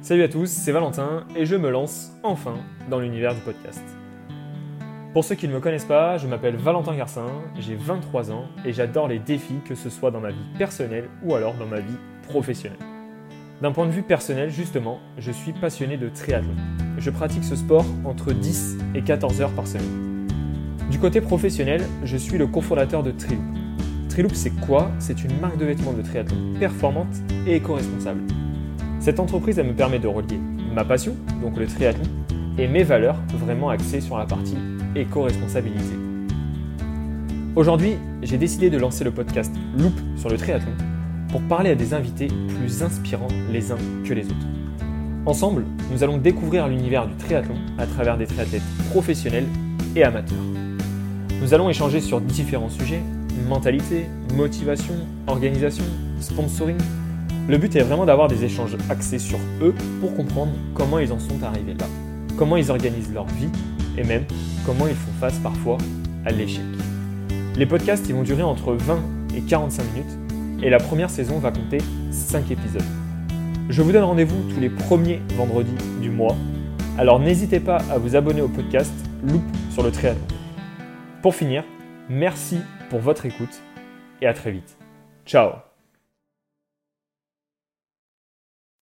Salut à tous, c'est Valentin et je me lance enfin dans l'univers du podcast. Pour ceux qui ne me connaissent pas, je m'appelle Valentin Garcin, j'ai 23 ans et j'adore les défis que ce soit dans ma vie personnelle ou alors dans ma vie professionnelle. D'un point de vue personnel, justement, je suis passionné de triathlon. Je pratique ce sport entre 10 et 14 heures par semaine. Du côté professionnel, je suis le cofondateur de Triloop. Triloop, c'est quoi? C'est une marque de vêtements de triathlon performante et éco-responsable. Cette entreprise, me permet de relier ma passion, donc le triathlon, et mes valeurs, vraiment axées sur la partie éco-responsabilité. Aujourd'hui, j'ai décidé de lancer le podcast Loop sur le triathlon pour parler à des invités plus inspirants les uns que les autres. Ensemble, nous allons découvrir l'univers du triathlon à travers des triathlètes professionnels et amateurs. Nous allons échanger sur différents sujets, mentalité, motivation, organisation, sponsoring. Le but est vraiment d'avoir des échanges axés sur eux pour comprendre comment ils en sont arrivés là, comment ils organisent leur vie et même comment ils font face parfois à l'échec. Les podcasts ils vont durer entre 20 et 45 minutes et la première saison va compter 5 épisodes. Je vous donne rendez-vous tous les premiers vendredis du mois, alors n'hésitez pas à vous abonner au podcast Loop sur le triathlon. Pour finir, merci pour votre écoute et à très vite. Ciao